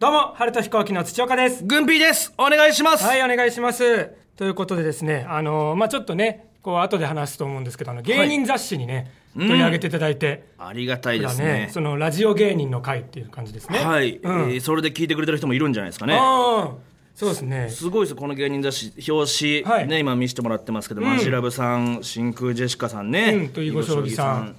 どうも、春と飛行機の土岡です。軍ピーです。お願いします、はい、お願いします。ということでですね、あのーまあちょっとね、こう後で話すと思うんですけど、あの芸人雑誌にね、取り上げていただいて、ありがたいですだねそのラジオ芸人の会っていう感じですね。はい、うん。えーそれで聞いてくれてる人もいるんじゃないですかね。そうですね。すごいです。よこの芸人雑誌表紙、はい。ね今見せてもらってますけど、マジラブさん真空ジェシカさんね、うん。と囲碁将棋さん。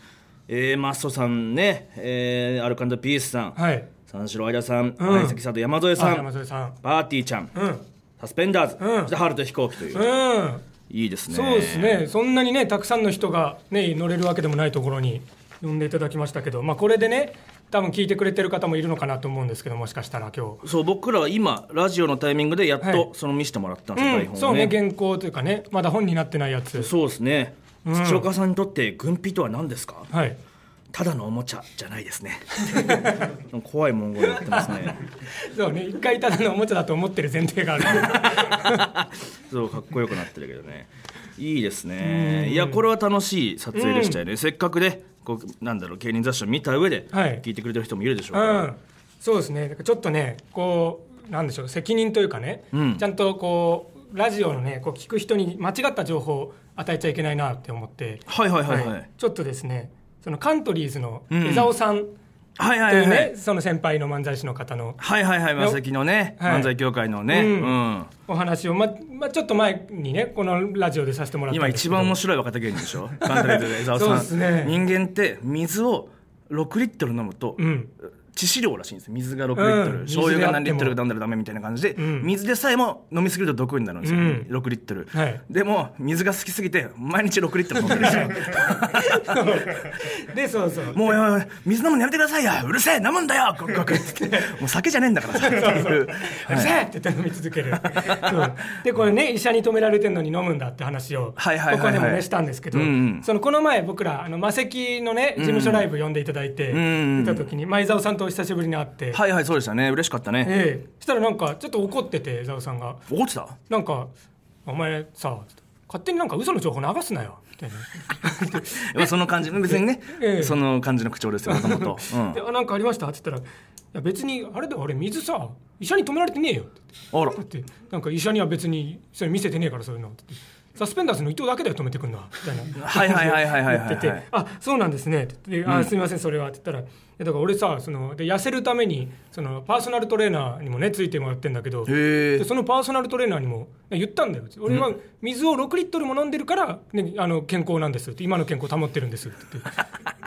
えーマストさんね、えーアルカンドピースさん、はい。三四郎相田さん、うん。相席さんと山添さあん山添さん。パーティーちゃん、うん。サスペンダーズ、うん。そして春と飛行機という、うん。いいですね。そうですね。そんなにね、たくさんの人がね、乗れるわけでもないところに呼んでいただきましたけど、まあこれでね、多分聞いてくれてる方もいるのかなと思うんですけど、もしかしたら今日。そう僕らは今ラジオのタイミングでやっはい。とその見せてもらったんですよ、台うん、本をそうね原稿というかねまだ本になってないやつ。そうですね、土岡さんにとって軍備とは何ですか？はいただのおもちゃじゃないですね。怖い文言言ってますね。そうね。一回ただのおもちゃだと思ってる前提がある。そうかっこよくなってるけどね。いいですね。いやこれは楽しい撮影でしたよね、せっかくねこうなんだろう芸人雑誌を見た上ではい。聞いてくれてる人もいるでしょううから、ん。そうですね。ちょっとねこうなんでしょう責任というかね、うん。ちゃんとこうラジオのねこう聞く人に間違った情報を与えちゃいけないなって思って。はいはいはい。はい、ちょっとですねそのカントリーズのうん。江澤さん。はいはというね、いはいその先輩の漫才師の方の。はいはいはいマセキのね、はい。漫才協会のね、うん。うん。お話を、ままちょっと前にねこのラジオでさせてもらったん今一番面白い若手芸人でしょ？カントリーズで江澤さん。そうですね。人間って水を6リットル飲むと、うん致死量らしいんですよ。水が6リットル、うん。醤油が何リットル飲んだらダメみたいな感じで、ん。水でさえも飲みすぎると毒になるんですよ、うん。6リットル、はい。でも水が好きすぎて毎日6リットル飲んでるんですよ。でそうそう。もう水飲むのやめてくださいよ。うるせえ。飲むんだよ。ゴクゴク。っ てもう酒じゃねえんだからさ。っていう。うるせえ。って言って飲み続ける。でこれね医者に止められてるのに飲むんだって話をここでもねしたんですけど、うんうん。そのこの前僕らあの魔石のね事務所ライブ呼んでいただいて、んうん見た時に前澤さんとお久しぶりに会って、はいはいそうでしたね。嬉しかったね、ええ。したらなんかちょっと怒ってて江澤さんが。怒ってた？なんか「お前さ勝手になんか嘘の情報流すなよ」みたいな。まあその感じ別にね、ええ。その感じの口調ですよもともとうん。であなんかありました?」って言ったら「いや別にあれだよ俺水さ医者に止められてねえよ」って言ってあら。だってなんか医者には別にそれ見せてねえからそういうの。って言ってサスペンダーズの伊藤だけだよ止めてくんのはみたいな。はいはいはいはいはいってて「あそうなんですね」ってあ「すみませんそれは」って言ったらだから俺さそので痩せるためにそのパーソナルトレーナーにもねついてもらってんだけどでそのパーソナルトレーナーにも言ったんだよ俺は水を6リットルも飲んでるから、ね、あの健康なんですって今の健康保ってるんですって。言って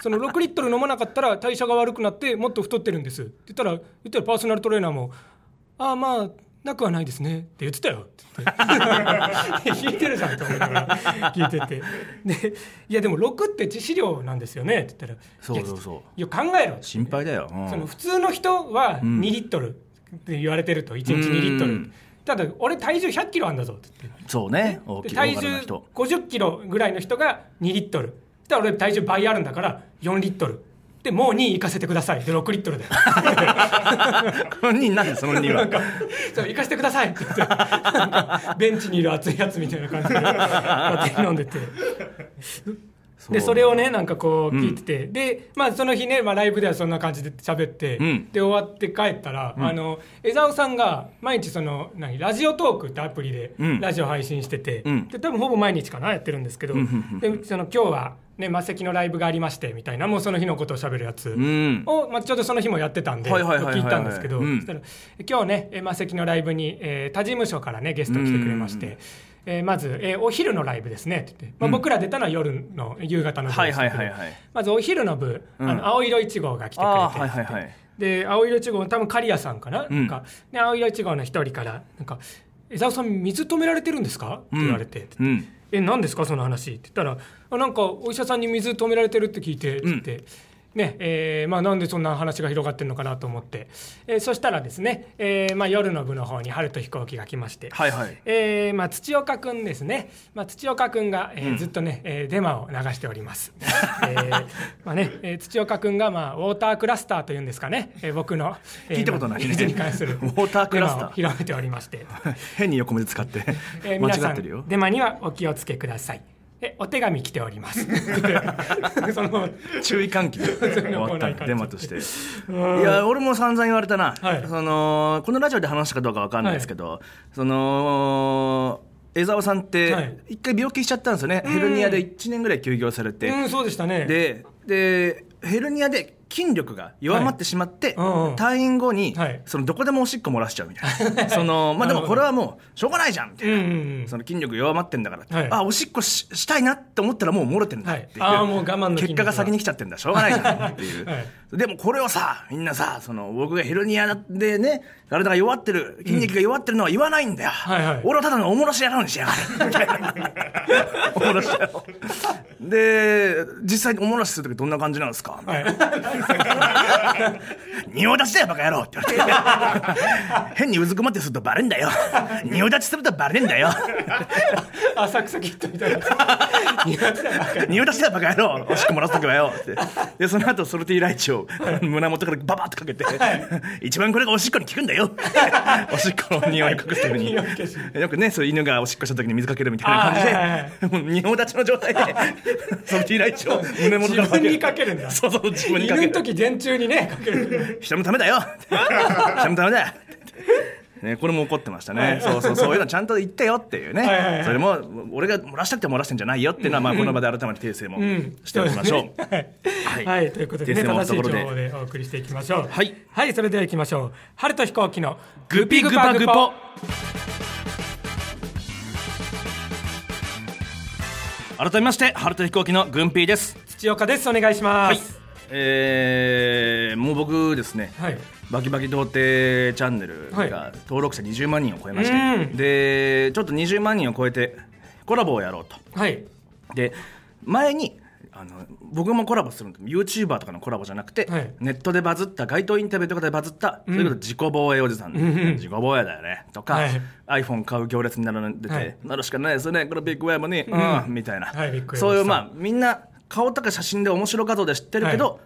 その6リットル飲まなかったら代謝が悪くなってもっと太ってるんですって言ったら言ったらパーソナルトレーナーも「ああまあなくはないですね」って言ってたよ。って言って聞いてるじゃんと思いながら。聞いてて。で「いやでも6って致死量なんですよね」って言ったら「そうそうそう。いや考えろ」心配だよ、うん。その普通の人は2リットル。って言われてると。1日2リットル。うん。ただ俺体重100キロあんだぞ。って言ってそうね。体重大柄な人。50キロぐらいの人が2リットル。だから俺体重倍あるんだから4リットルでもう2行かせてください。で6リットルで。この2なんでその2は？そう行かせてくださいって言って。ベンチにいる熱いやつみたいな感じで勝手に飲んでてでそれをねなんかこう聞いてて、でまあその日ね、まあ、ライブではそんな感じで喋って、うん。で終わって帰ったら、あの江澤さんが毎日その何ラジオトークってアプリでうん。ラジオ配信してて、うん。で多分ほぼ毎日かなやってるんですけど、でその今日はね魔石のライブがありましてみたいなもうその日のことを喋るやつ。うん。を、まあ、ちょうどその日もやってたんで聞いたんですけど、うん。そしたら今日ねえー魔石のライブに、えー他事務所からねゲスト来てくれまして、えーまず、えーお昼のライブですね」って言って、まあ、僕ら出たのは夜の夕方の部はいでしたけどまずお昼の部、うん。あの青色1号が来てくれて、はいはいはい。で青色1号多分刈谷さんかな,、うん。なんか。で青色1号の一人から「なんか江澤さん水止められてるんですか?」って言われて。うん。え何ですか？その話。って言ったらあなんかお医者さんに水止められてるって聞いて。って言って、ねえーまあ、なんでそんな話が広がってるのかなと思って、えーそしたらですね、えーまあ、夜の部の方に春と飛行機が来まして、はいはい。えーまあ、土岡くんですね、まあ、土岡くんが、えーずっとね、えーデマを流しております、えーまあねえー土岡くんが、まあ、ウォータークラスターというんですかね、えー僕の、え聞いたことないね。水に関するウォータークラスター。広めておりまして、変に横文字使ってえー 間違ってるよ。デマにはお気をつけくださいえお手紙来ております。その注意喚起で終わったデマとして。うん。いや俺も散々言われたな、はい。そのこのラジオで話したかどうかわかんないですけど、その江澤さんってはい。一回病気しちゃったんですよね、ヘルニアで1年ぐらい休業されて、うんそうでしたね。ででヘルニアで筋力が弱まってしまって、退院後に、はい。そのどこでもおしっこ漏らしちゃうみたいな。その、まあ、でもこれはもうしょうがないじゃんみたいな、その筋力弱まってんだから、はい。あおしっこししたいなって思ったらもう漏れてんだっていう、はいあーもう我慢結果が先に来ちゃってんだ。しょうがないじゃんっていう、はい。でもこれをさみんなさその僕がヘルニアでね体が弱ってる筋肉が弱ってるのは言わないんだよ、はいはい。俺はただのおもろし野郎にしやがれ おもろし野郎で実際におもろしする時どんな感じなんですか、仁王立ちだよバカ野郎って言われて。変にうずくまってするとバレんだよ。仁王立ちするとバレんだよ。浅草キッドみたいな。仁王立ちだよバカ野郎。おしっこ漏らす時はよ。ってでその後ソルティーライチを胸元からババッとかけて、一番これがおしっこに効くんだよ おしっこの匂いを隠すために。よくねそういう犬がおしっこした時に水かけるみたいな感じで、もう仁王立ちの状態で ソルティーライチを胸元から自分にかけるんだ。そうそう自分にかける。犬の時電柱にねかける。人のためだよ。人のためだ。よね、これも怒ってましたね、そうそうそういうのちゃんと言ってよっていうね、はいはいはい。それも俺が漏らしたくて漏らしてんじゃないよっていうのは、まあ、この場で改めて訂正もしておきましょう。はい、はい。はい、ということでね訂正しい情報でお送りしていきましょう。はい、はい、それでは行きましょう。春と飛行機のグピグパグポ。改めまして春と飛行機の軍ピーです。土岡です。お願いします。えー、もう僕ですね、はい、バキバキ童貞チャンネルはい。が登録者20万人を超えまして、うん。でちょっと20万人を超えてコラボをやろうと。はい。で前にあの僕もコラボするの YouTuber とかのコラボじゃなくて、はい。ネットでバズった街頭インタビューとかでバズった、それこそ自己防衛おじさん、自己防衛だよね。とか、はい。iPhone 買う行列に並んでて、はいなるしかないですよね。これビッグウェーブに、うん。みたいな、はいそういうまあみんな顔とか写真で面白画像で知ってるけど、は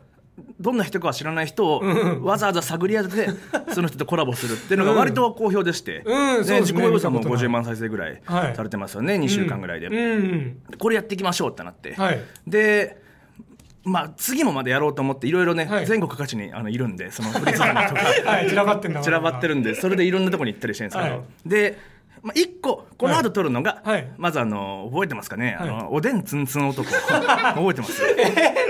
どんな人かは知らない人をわざわざ探り当てて その人とコラボするっていうのが割と好評でして、うん自己防衛さんも見たことない50万再生ぐらいはい。されてますよね、2週間ぐらいで、これやっていきましょうってなって、はい。でまあ次もまでやろうと思っていろいろね、はい。全国各地にあのいるんでそのフリーズダムとか。はい。散らばってんだ散らばってるんでそれでいろんなとこに行ったりしてるんですけど、はい。で、まあ、1個この後撮るのが、はい。まずあの覚えてますかね、あはのおでんつんつん男。覚えてます、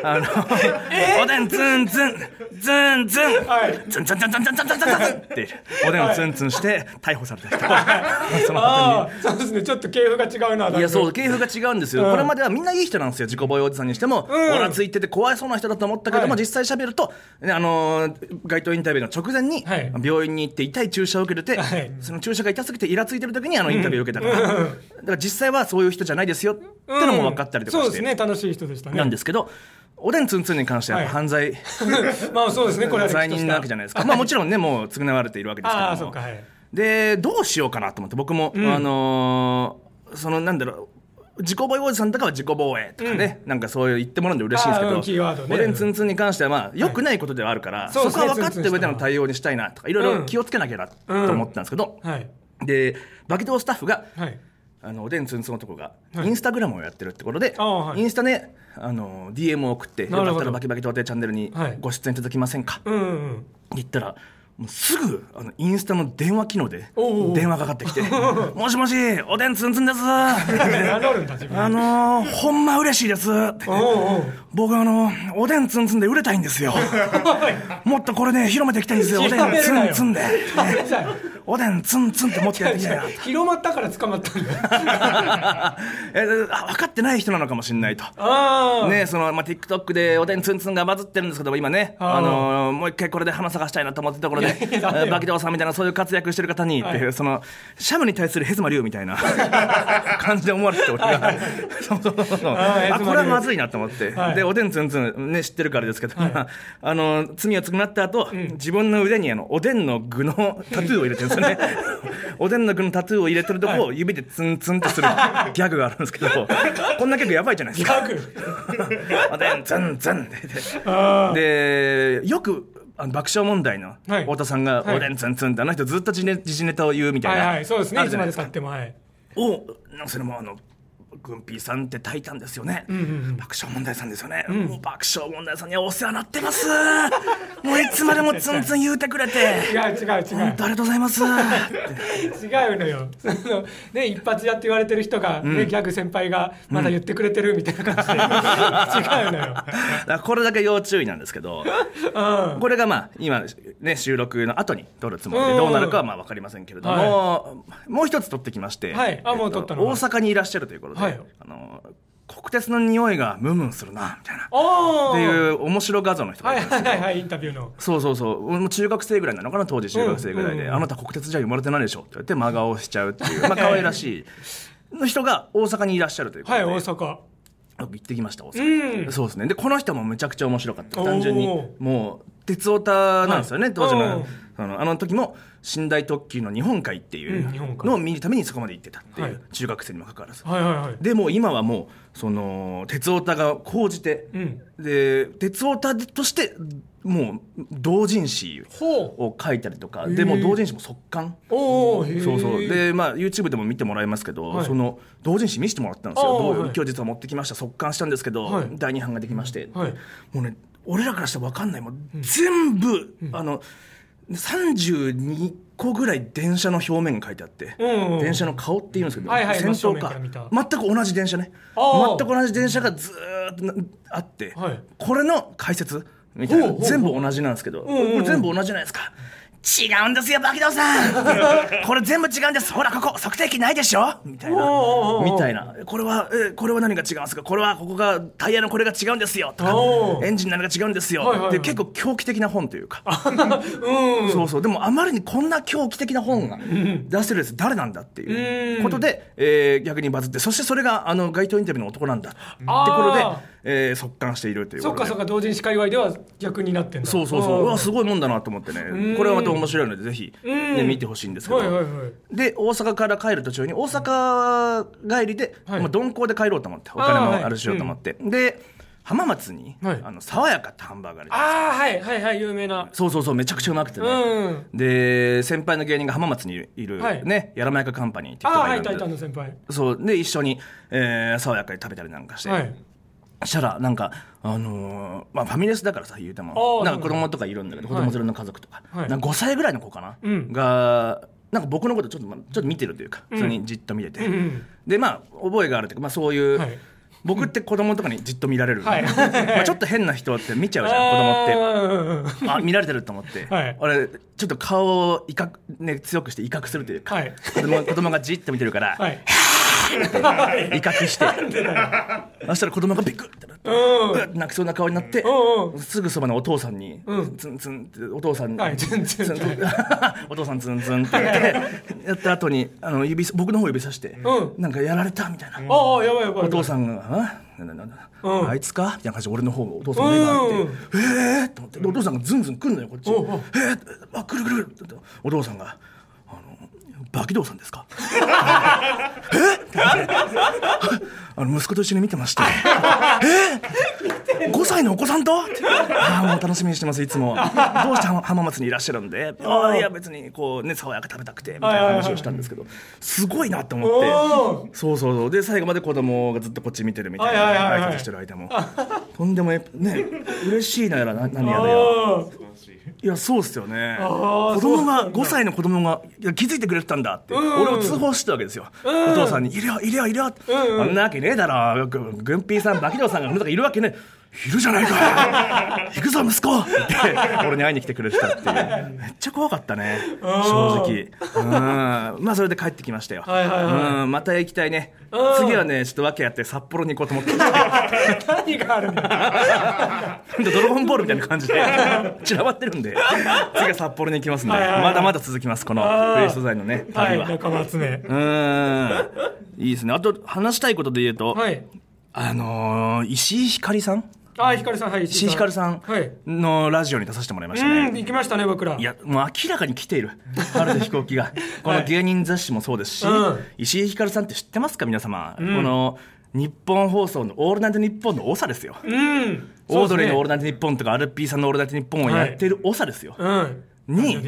あの、おでんつんつんつんつん、はい。つんつんつんつんつんつんつんつんっておでんをつんつんして逮捕された人、その後にああそうですねちょっと系譜が違うないやそう系譜が違うんですよ、うんこれまではみんないい人なんですよ自己防衛おじさんにしても、んオラついてて怖いそうな人だと思ったけども、はい実際喋ると、ねあのー街頭インタビューの直前に、はい病院に行って痛い注射を受けてて、はいその注射が痛すぎてイラついてる時にあのインタビューを受けたから、だから実際はそういう人じゃないですよってのも分かったりとかそうして、ですね楽しい人でしたねなんですけどおでんつんつんに関しては犯罪、まあそうですね。これは罪人なわけじゃないですか、まあ、もちろんね もう償われているわけですけども。ああそうかはい。でどうしようかなと思って僕も、あのーそのなんだろう自己防衛おじさんとかは自己防衛とかね、なんかそういう言ってもらうの嬉しいんですけど、おでんつんつんに関してはまあ良くないことではあるから、そこは分かった上での対応にしたいなとかいろいろ気をつけなきゃなと思ったんですけど、はい。でバキドースタッフがはいあのおでんつんつん男がインスタグラムをやってるってことで、はい。インスタであの DM を送ってよかったらバキバキ童貞チャンネルにはいご出演いただきませんか、うんうん言ったらもうすぐあのインスタの電話機能で電話かかってきて「もしもしおでんつんつんです」あのー、ほんま嬉しいです僕あのおでんつんつんで売れたいんですよ。もっとこれね広めていきたいんですよ。おでんつんつんで、ね おでんつんつんってもっとやっていきたいな広まったから捕まったんだ。分かってない人なのかもしれないと。ねそのまあ、TikTok でおでんつんつんがバズってるんですけど今ね、あのーもう一回これで花咲かしたいなと思ってたところで バキドーさんみたいなそういう活躍してる方にっていう、はい。そのシャムに対するヘズマリュウみたいな。感じで思われてて俺がそうそうそうそう。あこれはまずいなと思って、はい。でおでんつんつんね知ってるからですけど、あの罪を償った後、自分の腕にあのおでんの具のタトゥーを入れてるんですよね。おでんの具のタトゥーを入れてるとこを指でツンツンとするギャグがあるんですけどこんなギャグやばいじゃないですか。ギャグおでんツンツンあででよくあの爆笑問題のはい。太田さんが「はい。おでんツンツン」ってあの人ずっと時事ネタを言うみたいな、はいはいそうですね。いつまであるじゃないですか。経ってもはい。おなんかそれもあのグンピーさんってタイタンですよね、んうん爆笑問題さんですよね、もう爆笑問題さんにはお世話になってます。もういつまでもツンツン言うてくれて。違う違う。違本当ありがとうございます。う違うのよ。そのね一発屋って言われてる人が、ねギャグ先輩がまだ言ってくれてるみたいな。感じで、違うのよ、だこれだけ要注意なんですけどうん、これがまあ今ね収録の後に撮るつもりうん。でどうなるかはまあ分かりませんけれども、もう一つ撮ってきまして、はい。あもう撮ったの。大阪にいらっしゃるということで、はいあの国鉄の匂いがムンムンするなみたいな。っていう面白画像の人がはいいるんですよはいはいはいインタビューの。そうそうそう。もう中学生ぐらいなのかな当時中学生ぐらいで、うんうんうん。あなた国鉄じゃ生まれてないでしょって言って真顔しちゃうっていう。まあ可愛らしい。の人が大阪にいらっしゃるということで、はい大阪。僕行ってきました大阪、うん。そうですね。でこの人もむちゃくちゃ面白かった。単純に。もう鉄オタなんですよね、はい当時うん。のあのあの時も寝台特急の日本海っていうのを見るためにそこまで行ってたっていう、はい。中学生にもかかわらず。はいはいはい。でも今はもうその鉄オタが高じて、うん。で鉄オタとしてもう同人誌を書いたりとかでも同人誌も速乾。そうそう。でまあ YouTube でも見てもらいますけど、はい。その同人誌見せてもらったんですよ。今日実は持ってきました速乾したんですけど、はい。第2版ができまして、はい。もうね俺らからしたら分かんない。もう全部、あの32個ぐらい電車の表面が書いてあって、うん。うん電車の顔っていうんですけど、はいはい先頭か。全く同じ電車ね。全く同じ電車がずーっとなあって、はい。これの解説みたいな。全部同じなんですけど、んうん。これ全部同じじゃないですか違うんですよ、バキドウさん これ全部違うんです。ほら、ここ、測定器ないでしょ？みたいな。みたいな。これは、え、これは何が違うんですか？これは、ここが、タイヤのこれが違うんですよとかエンジンのあれが違うんですよ。はいはいはいで、結構狂気的な本というか。うんそうそう。でも、あまりにこんな狂気的な本が出してるやつ誰なんだっていうことで、えー逆にバズって、そしてそれが、あの、街頭インタビューの男なんだってことであ、えー速乾しているというそっかそっ。か同人誌界隈では逆になってんだ。そうそうそう。うわ、んすごいもんだなと思ってね。これはまた面白いので、ぜひ、ね、見てほしいんですけど。はいはいはい。で、大阪から帰る途中に、大阪帰りで、はい。まあ、鈍行で帰ろうと思って、お金もあるしようと思って。で、浜松に、はい。あの、爽やかってハンバーガーあああはいはいはい有名な。そうそうそう、めちゃくちゃうまくてね。うんで、先輩の芸人が浜松にいる、はい。ね、やらまやかカンパニーっているんで。あはいいタイタンの先輩。そう、で、一緒に、えー、爽やかで食べたりなんかして。はいしたらなんかあのーまあファミレスだからさ言うてあもーなんか子供とかいるんだけど子はい。供連れの家族とか,、はい。なんか5歳ぐらいの子かな、うん。がなんか僕のことちょっとまちょっと見てるというか普通にじっと見てて、うんうん。でまあ覚えがあるというか、まあ、そういう、はい。僕って子供とかにじっと見られる、はい。まあ、ちょっと変な人って見ちゃうじゃん子供って。あ見られてると思って、はい。俺ちょっと顔を威嚇、ね、強くして威嚇するというか、はい。子供子供がじっと見てるから、はい 威嚇して。そしたら子供がビクッてなって、うん。泣きそうな顔になって、うんうん。すぐそばのお父さんに、うん。ツンツンってお父さんに、はいツンツンお父さんツンツンって。言ってやった後にあの指僕の方指さして、うん。なんかやられたみたいな、お父さんが「あなんだなんだ、うんあいつか?」みたいな感じで俺の方お父さんの目があってうん「ええー!」と思って。でお父さんがズンズン来んのよこっち「えおうおうー、あ来る来る。来る」ってお父さんが「あのバキドウさんですか?」あの息子と一緒に見てまして「え？5歳のお子さんと?」ああもう楽しみにしてますいつもどうして浜松にいらっしゃるんで？ああいや別にこうね爽やか食べたくてみたいな話をしたんですけどすごいなと思って。おそうそうそう。で最後まで子供がずっとこっち見てるみたいな挨拶してる間も。とんでもねね嬉しいなやらな何やらや。あいやそうっすよね。あ子供が5歳の子供がいや気づいてくれてたんだって、うん。俺を通報してたわけですよ、うん。お父さんに「いるよいるよいるよ」うんあんなわけねえだろ。ぐ軍ピーさんバキドウさんがいるわけねえいるじゃないか。行くぞ息子。って俺に会いに来てくれてたっていう。めっちゃ怖かったね。正直。うん。まあそれで帰ってきましたよ、はいはいはい。うん。また行きたいね。うん。次はねちょっと訳あって札幌に行こうと思って。何があるんだドラゴンボールみたいな感じで。散らばってるんで。次は札幌に行きますんで。はいはい。はいまだまだ続きますこのフリー素材のねは。い旅は、仲間集めうーん。いいですね。あと話したいことで言うと、はい。あのー石井ひかりさんあひかるさんはい石井ひかるさんはい。のラジオに出させてもらいましたうんね、行きましたね僕ら。いやもう明らかに来ている。春田飛行機が。この芸人雑誌もそうですし、うん。石井ひかるさんって知ってますか皆様、この日本放送の「オールナイトニッポン」の長ですよ。うん。オードリーの「オールルナイトニッポン」とかアルピーさんの「オールナイトニッポン」をやっている長ですよ、うん。に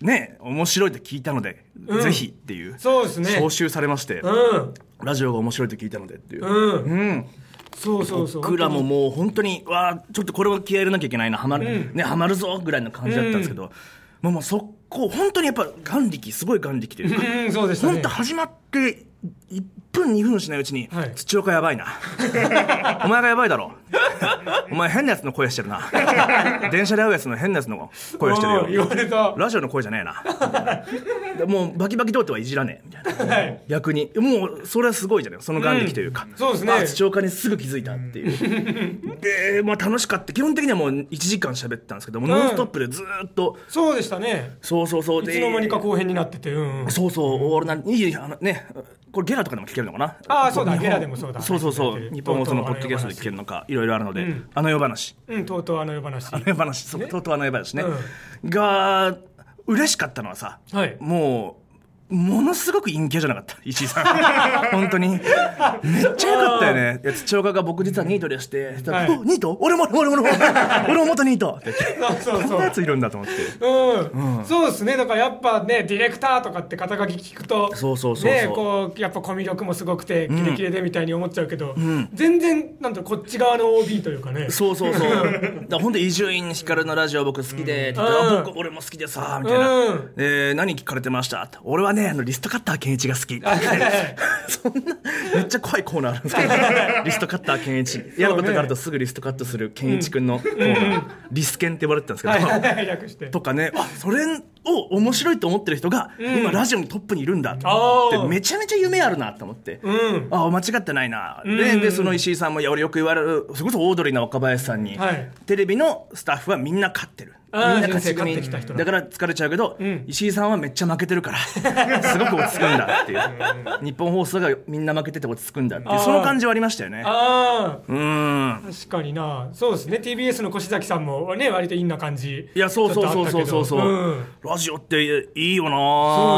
ね面白いと聞いたので、うん。ぜひっていうそうですね。招集されまして、うん。ラジオが面白いと聞いたのでっていう、うん。うんそうそうそう。僕らももう本当にわあちょっとこれは気合い入れなきゃいけないなはまる、うん。ねはまるぞぐらいの感じだったんですけど、もうもう速攻本当にやっぱ眼力すごい眼力というか、うんそうでしたね。本当始まって1分2分しないうちに、はい。土岡やばいな。お前がやばいだろ。お前変なやつの声してるな。電車で会うやつの変なやつの声してるよ。われた。ラジオの声じゃねえな。でもうバキバキ童貞はいじらね。えみたいな。はい。逆に。もうそれはすごいじゃない。その眼力というか、そうですね。あ土岡にすぐ気づいたっていう。で、まあ、楽しかった。基本的にはもう1時間喋ってたんですけども、ん。ノンストップでずーっと。そうでしたね。そうそうそう。いつの間にか後編になっててうんうん。そうそう、俺な。いいあのね、これゲラとかでも聞けるのかな？あーそうだゲラでもそうだそうそうそう、はい日本放送のポッドキャストで聞けるのか、いろいろあるので、うんあの世話。うんとうとうあの夜話あの世話、そう、とうとうあの世話ね。が、嬉しかったのはさ、はいもう。ものすごく陰キャじゃなかった？石井さん。本当に。めっちゃ良かったよね。いや土岡が僕実はニートでして、そしたらはいおニート？俺も俺も俺も 俺も元ニート。ってそうそう。そこんなやついるんだと思って。うん、そうですね。だからやっぱねディレクターとかって肩書き聞くとそうそうそうそう。ねこうやっぱコミュ力もすごくてキレキレでみたいに思っちゃうけど、全然なんだろうこっち側の OB というかね。そうそうそう。だから本当伊集院光のラジオ僕好きで、うん。僕俺も好きでさ、みたいな。うん。で、何聞かれてました？って。俺はね、あの、リストカッター健一が好き。そんな、めっちゃ怖いコーナーあるんですけど、リストカッター健一。嫌なことがあるとすぐリストカットする健一くん。のコーナー、リスケンって呼ばれてたんですけど、とかね、あ、それを面白いと思ってる人が、今ラジオのトップにいるんだ。って、めちゃめちゃ夢あるなと思って。うん。あ間違ってないな、ん。ででその石井さんもいや俺よく言われるそれこそオードリーの若林さんに、はい。テレビのスタッフはみんな勝ってるみんな勝ち組。人生勝ってきた人だ。だから疲れちゃうけど、ん。石井さんはめっちゃ負けてるから。すごく落ち着くんだっていう。日本放送がみんな負けてて落ち着くんだっていう。その感じはありましたよね。あうーん。あ確かにな。そうですね。TBS の越崎さんもね割といいな感じ。いやそうそうそうそうそう。そう、うん。ラジオっていいよな。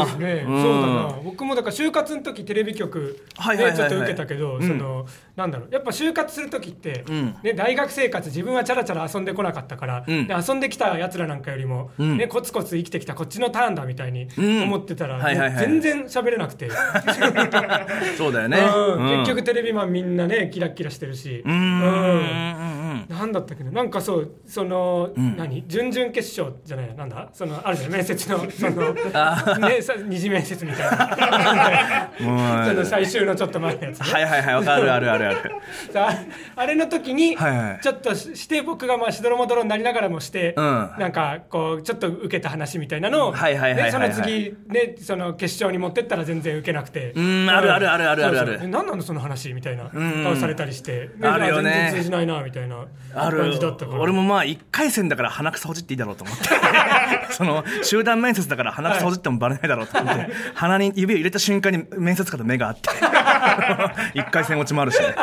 そうですね、ん。そうだな。僕もだから就活の時テレビ局ではいはいはいはい。ちょっと受けたけど、うん。そのなんだろう。やっぱ就活する時って、うん。ね、大学生活自分はチャラチャラ遊んでこなかったから、うん。で遊んできたやつらなんかよりも、うん。ね、コツコツ生きてきたこっちのターンだみたいにうん。思ってたら、はいはいはい。もう全然喋れなくて、そうだよね、うん。うん。結局テレビマンみんなねキラッキラしてるし。うーん。うん。うんなんだったっけな。なんかそうその、ん。何？準々決勝じゃないなんだ？そのあるじゃん面接の。そのあねさ二次面接みたいな。う。んその最終のちょっと前のやつ、はいはいはいわかるあるあるある。さあれの時に、はいはい。ちょっとしして僕がまあしどろもどろになりながらもして、うんなんかこうちょっと受けた話みたいなのを、その次ねその決勝に持ってったら全然受けなくて。うんあるあるあるあるあるある。何なのその話みたいな。ん。顔されたりして、あるよね。全然通じないなみたいな感じだったから。俺もまあ1回戦だから鼻くそほじっていいだろうと思って。その集団面接だから鼻くそほじってもバレないだろうと思って、鼻に指を入れた瞬間に面接官と目が合って。1回戦落ちもあるしね。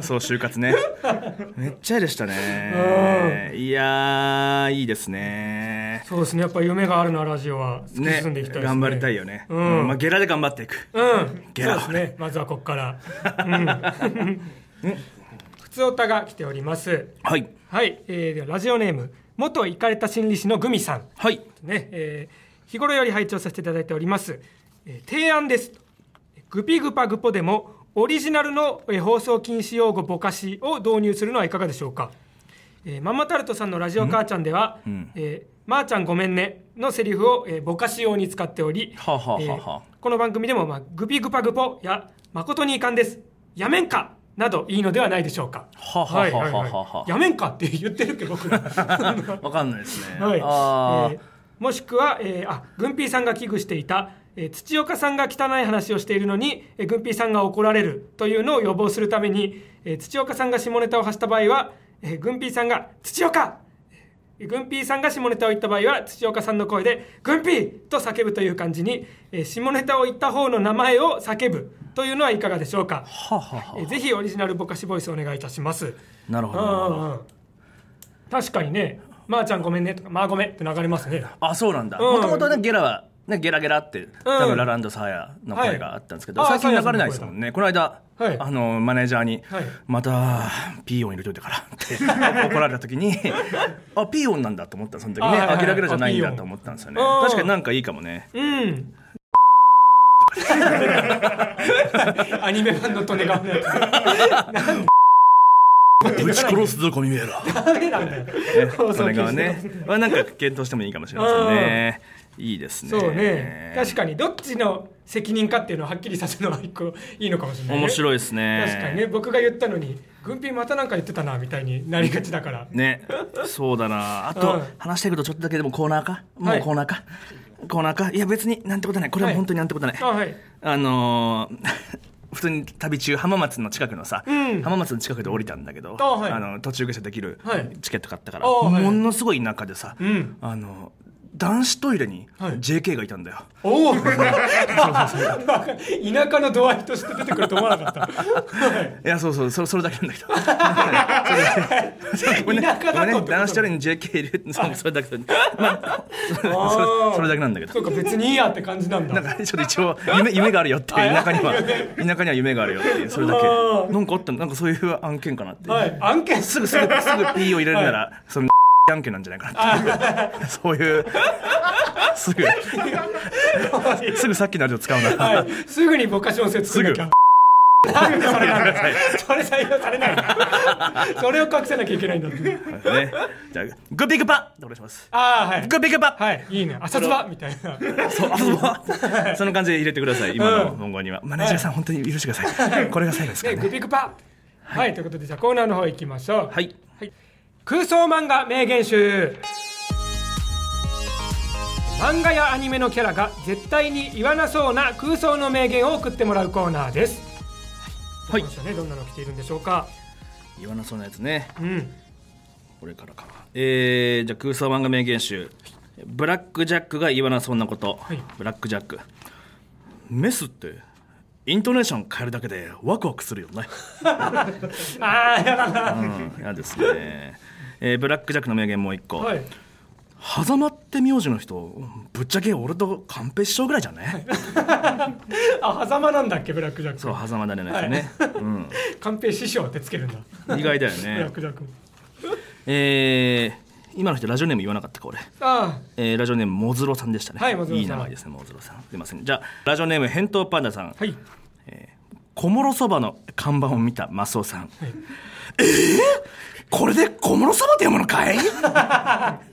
そう就活ね。めっちゃいいでしたね。いやーいいですね。そうですね。やっぱ夢があるなラジオは突きね進んでいきたいですね。頑張りたいよね、うん。うん。まあ、ゲラで頑張っていく。うん、ゲラ。そうですね。まずはここから。うん。普通おたが来ております。はい。はい、えー、ではラジオネーム元行かれた心理師のグミさん。はい。ね、えー日頃より拝聴させていただいております。えー提案です。グピグパグポでもオリジナルの、えー放送禁止用語ぼかしを導入するのはいかがでしょうか？えーママタルトさんのラジオ母ちゃんでは、ん。えーまー、ちゃんごめんねのセリフを、えーぼかし用に使っており、はあはあはえーこの番組でも、まあ、グピグパグポや誠に遺憾です。やめんかなどいいのではないでしょうか。はあはあはあはあはあ。やめんかって言ってるっけ僕ら。わかんないですね、はい。あー。えーもしくは、えーあ軍ピーさんが危惧していた、えー土岡さんが汚い話をしているのに、えー、軍ピーさんが怒られるというのを予防するために、えー土岡さんが下ネタを発した場合は、えー、軍ピーさんが「土岡!」えー軍ピーさんが下ネタを言った場合は土岡さんの声で「軍ピー!」と叫ぶという感じに、えー下ネタを言った方の名前を叫ぶというのはいかがでしょうか、はあはあは。えーぜひオリジナルぼかしボイスお願いいたします。あなるほど。確かにね「まー、ちゃんごめんね」とか「まあごめん」って流れますね。あそうなんだ。うん。もともとねゲラはね、ゲラゲラって多分ラランドサーヤの声があったんですけど、はい。あ最近流れないですもんね。この間、はい。あのマネージャーに、はい。またピー音入れといてからって 怒られた時にあピー音なんだと思ったその時ね。あはいはいあゲラゲラじゃないんだと思ったんですよね。あピー音確かになんかいいかもね。うん。アニメ版の利根川のやぶち殺すぞコミメーラつ。ダメなんだよそれがね、まあ、なんか検討してもいいかもしれませんねいいですね。そうね。確かにどっちの責任かっていうのをはっきりさせるのは一個いいのかもしれない、ね、面白いですね。確かにね。僕が言ったのに軍ピまたなんか言ってたなみたいになりがちだから。ね。そうだな。あと、うん。話したいことちょっとだけでもコーナーか？もうコーナーか、コーナーか？いや別になんてことない。これは本当になんてことない、あはい。あのー 普通に旅中浜松の近くのさ、うん。浜松の近くで降りたんだけどあはい。の途中下車できるはい。チケット買ったから、あはい。ものすごい田舎でさ、うん。あの男子トイレにはい。JK がいたんだよ、おお。田舎の度合いとして出てくると思わなかった。はい。いやそうそうそれそれだけなんだけど。ごめんね。田舎だと。ごめんね男子トイレに JK 入れる。そうそれだけまあ そそれだけなんだけど。そうか別にいいやって感じなんだ。なんかちょっと一応夢夢があるよって田舎には。田舎には夢があるよってそれだけ。なんかあったなんかそういう案件かなって、はい。案件？すぐすぐすぐ P を入れるなら、その案件なんじゃないかなっていう。そういうすぐすぐさっきのあれを使うな、はい。すぐにボカシ音声作んなきゃ。なんでそれなんだそれ採用されない。それを隠せなきゃいけないんだってね、じゃあグビグパお願いします。ああはい。グビグパはい。いいね。朝つば。みたいな。そうあその感じで入れてください。今の文言には、マネージャーさん、本当に許してください。これが最後ですからね。ねグビグパはい、ということでじゃあコーナーの方行きましょう。はいはい、空想漫画名言集。漫画やアニメのキャラが絶対に言わなそうな空想の名言を送ってもらうコーナーです。はい。今週はねどんなの来ているんでしょうか？言わなそうなやつね。うん。これからかな。えー、じゃあ空想漫画名言集。ブラック・ジャックが言わなそうなこと、はい。ブラック・ジャック。メスってイントネーション変えるだけでワクワクするよね。ああやだな、うん嫌ですね、えーブラック・ジャックの名言もう一個、はい。狭間って名字の人ぶっちゃけ俺とカンペ師匠ぐらいじゃね？あ狭間なんだっけブラックジャック。そう狭間だねのやつね、うん、寛平師匠ってつけるんだ。意外だよブラッねクジャック。えー、今の人ラジオネーム言わなかったか俺。あえーラジオネームもずろさんでしたね。はいもずろさん。い名前ですね、もずろさん。すいません。じゃあ、ラジオネーム、返答パンダさん。あはい。小諸そばの看板を見たマスオさん。えー、これで小諸そばって読むのかい？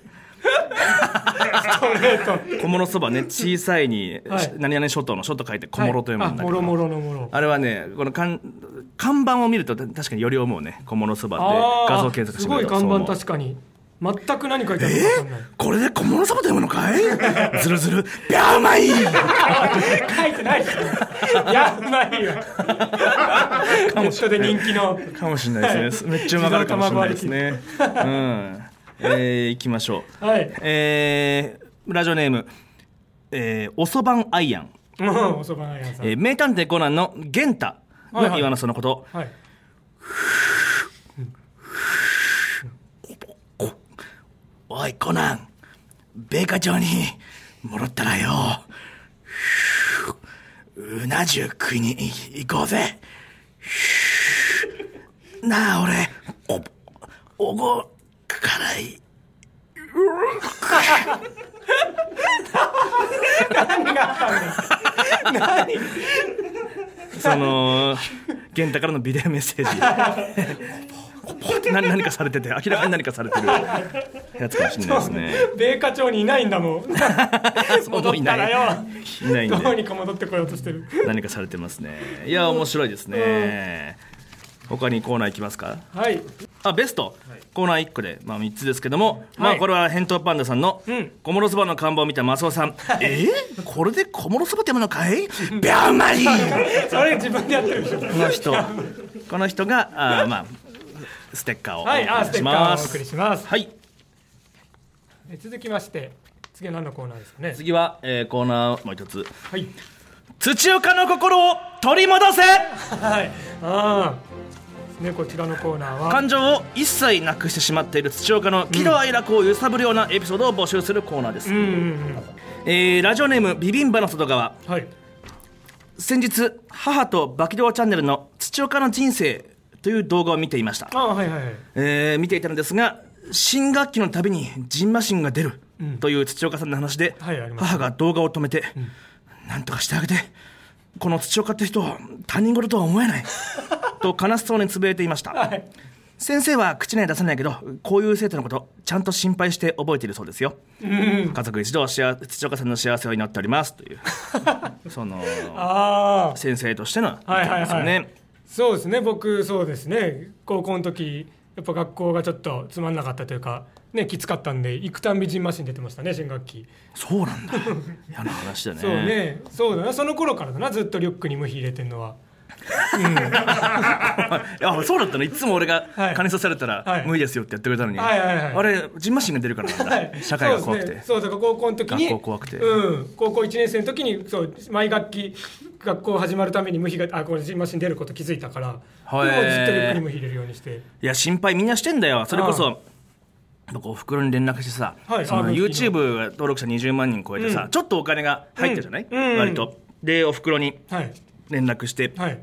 小諸そばね、小さいに、はい。何々諸島の諸と書いて小諸と読むんだけど。はい。あもろもろのもろ。あれはね、この看看板を見ると確かにより思うね。小諸そばで画像検索して。すごい看板確かに全く何書いてあるか分かんない、これで小諸そばと読むのかい？ずるずる、びゃうまい。書いてないですよいやうまいよ。ネットで人気の。かもしれないですね。めっちゃうまかるかもしれないですね。うん。えー、行きましょう。はい。えー、ラジオネーム、えー、おそばんアイアン。ん、えー、名探偵コナンの玄太はいはい。が言わなそのこと。はいおい、コナン、米花町に戻ったらよ、うな重食いに行こうぜ。なあ、俺、お、おご、辛い。その玄太からのビデオメッセージ。な何かされてて明らかに何かされてる。やつかもしれないですね。米花町にいないんだもん。戻ったらよ。いないんどうでにか戻ってこようとしてる。何かされてますね。いや面白いですね。他にコーナーいきますか？はい。あベスト、コーナー1個で、まあ、3つですけども、まはい。あこれは返答パンダさんのん。小諸そばの看板を見たマスオさん。え？ー、これで小諸そばって読むのかい？びゃうまい それ自分でやってるでしょ。この人。この人があーまあステッカーをお送はいあステりしッカーをおます送りします。はい。え続きまして次は何のコーナーですかね？次は、えーコーナーもう一つ。はい。土岡の心を取り戻せ！はい。ああねこちらのコーナーは。感情を一切なくしてしまっている土岡の喜怒哀楽を揺さぶるようなエピソードを募集するコーナーです、うんえーラジオネームビビンバの外側。はい。先日母とバキドーチャンネルの土岡の人生という動画を見ていました、あはいはいはい。えー見ていたのですが新学期のたびにジンマシンが出るという土岡さんの話で、母が動画を止めて、なんとかしてあげてこの土岡って人は他人事とは思えない と悲しそうにつぶやいていました、はい。先生は口には出さないけどこういう生徒のことちゃんと心配して覚えているそうですよ、家族一同幸土岡さんの幸せを祈っておりますという その先生としての意はいはい。見ですよね、はいそうですね。僕そうですね。高校の時やっぱ学校がちょっとつまんなかったというかねきつかったんで行くたんびジンマシン出てましたね新学期。そうなんだ。嫌な話だね。そうね。そうだな。その頃からだなずっとリュックに無比入れてんのは。いやそうだったの。いつも俺がはい。金さされたら、はい。無理ですよってやってくれたのに、はいはいはい。あれジンマシンが出るからなんだ、はい。社会が怖くて。そうね。そうだから高校の時に学校怖くて。うん、高校1年生の時にそう毎学期学校始まるために無比があこれジンマシン出ること気づいたからはい。もうずっとリュックに無比入れるようにしていや心配みんなしてんだよそれこあそ僕おふくろに連絡してさ、そのはいあの YouTube 登録者20万人超えてさ、うんちょっとお金が入ったじゃない、うんうん割とでおふくろにはい連絡して、はい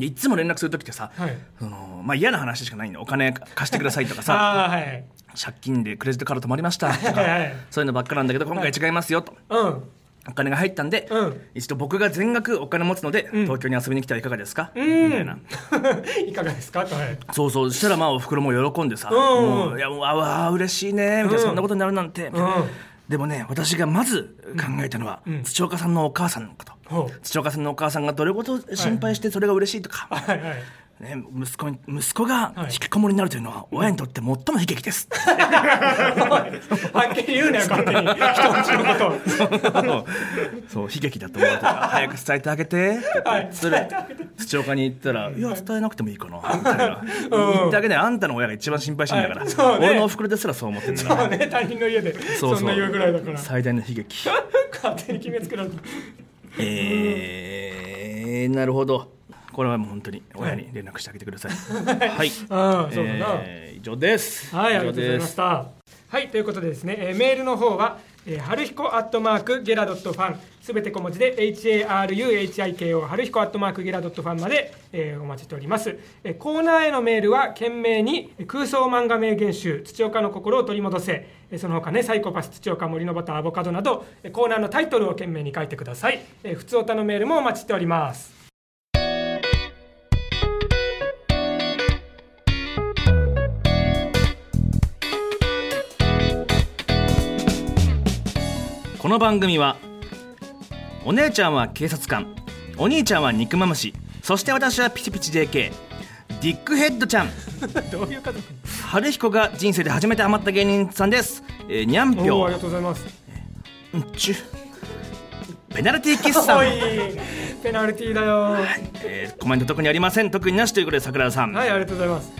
い、つも連絡する時ってさ、はいそのまあ、嫌な話しかないんだお金貸してくださいとかさはい借金でクレジットカード止まりましたとかはいはいそういうのばっかなんだけど今回違いますよと、うんお金が入ったんで、うん。一度僕が全額お金持つので、ん。東京に遊びに来てはいかがですか、うん。みたいな。いかがですか？はい。そうそう。そしたらまあおふくろも喜んでさ、うんもういやもうあわあ嬉しいねみたいな、うんそんなことになるなんて、ん。でもね私がまず考えたのは、ん。土岡さんのお母さんのこと、ほう。土岡さんのお母さんがどれほど心配してそれが嬉しいとか、はいはいね、息子に息子がはい。引きこもりになるというのは親にとって最も悲劇です、はっきり言うなよ勝手に。人のことを。そう悲劇だと思うから早く伝えてあげて。それ土岡に言ったら「いや伝えなくてもいいかな」みたいな、言ってあげないあんたの親が一番心配してんだから、はい。ね。俺のおふくろですらそう思ってるんだそうね。他人の家でそんな言うぐらいだから。最大の悲劇。勝手に決めつけられたえー、なるほどこれはもう本当に親に連絡してあげてください はい、えー以上ですはい、ありがとうございました。はい、ということでですね、えーメールの方は、えー、はるひこアットマークゲラドットファン、すべて小文字で HARUHIKO はるひこアットマークゲラドットファンまで、えーお待ちしております。えーコーナーへのメールは懸命にえー空想漫画名言集土岡の心を取り戻せ、えーその他ねサイコパス土岡森のバターアボカドなどえーコーナーのタイトルを懸命に書いてください。えー、普通歌のメールもお待ちしております。この番組はお姉ちゃんは警察官お兄ちゃんは肉まむしそして私はピチピチ JK ディックヘッドちゃん どういう家族？春彦が人生で初めてハマった芸人さんです、えー、にゃんぴょおおありがとうございます。ううんちゅペナルティーキッスさんおいペナルティーだよ。はい、えーコメント特にありません特になしということで桜田さん、ありがとうございます。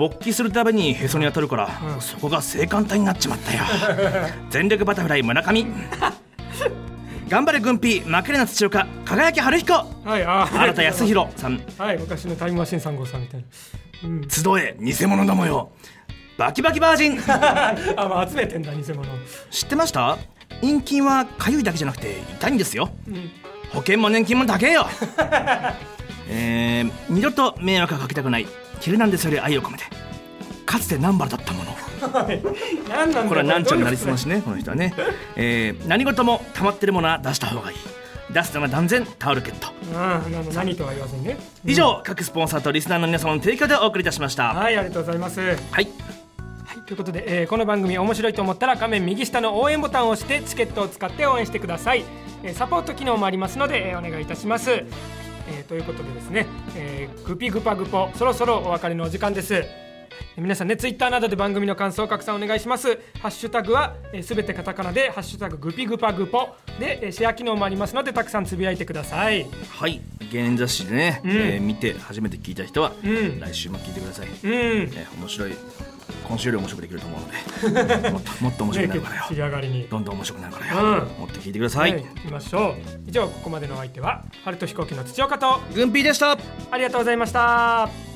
勃起するたびにへそに当たるから、そこが性感帯になっちまったよ。全力バタフライ村上。頑張れ軍ピー負けるな土岡。輝き春彦。はい、あー。新田康弘さん。はい、昔のタイムマシーン3号さんみたいな。うん、集え偽物どもよ。バキバキバージン。あ、まあ、集めてんだ、偽物。知ってました？陰菌はかゆいだけじゃなくて痛いんですよ。うん、保険も年金も高えよ。えー、二度と迷惑はかけたくないヒルナンデスより愛を込めて。かつて南原だったもの。はい、なんこれはなんちゃんなりすまましねこの人はね、えー、何事も溜まってるものは出した方がいい。出すなら断然タオルケット。あなの何とは言わずにね。以上、各スポンサーとリスナーの皆様の提供でお送りいたしました。はい、ありがとうございます。はい、はいということで、えーこの番組面白いと思ったら画面右下の応援ボタンを押してチケットを使って応援してください。えーサポート機能もありますので、えーお願いいたします。えーということでですね、えーグピグパグポそろそろお別れのお時間です。えー皆さんね、ツイッターなどで番組の感想を拡散お願いします。ハッシュタグはすべ、全てカタカナで、ハッシュタググピグパグポで、えーシェア機能もありますので、たくさんつぶやいてください。はい芸人雑誌でね、んえー見て初めて聞いた人は、ん来週も聞いてください、うん。ね、面白い今週より面白くできると思うのでもっと もっと面白くなるからよ。仕上がりに。どんどん面白くなるからよ、うん。もっと聞いてください、はい、行きましょう。以上ここまでのお相手は春と飛行機の土岡とグンピーでした。ありがとうございました